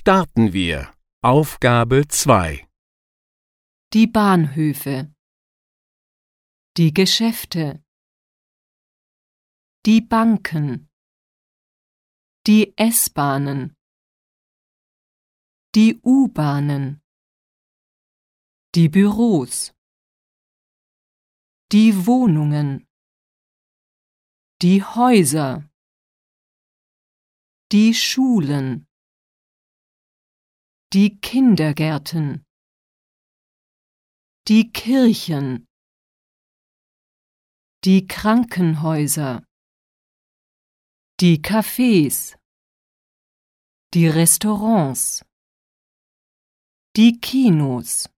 starten wir. Aufgabe 2. Die Bahnhöfe. Die Geschäfte. Die Banken. Die S-Bahnen. Die U-Bahnen. Die Büros. Die Wohnungen. Die Häuser. Die Schulen. Die Kindergärten. Die Kirchen. Die Krankenhäuser. Die Cafés. Die Restaurants. Die Kinos.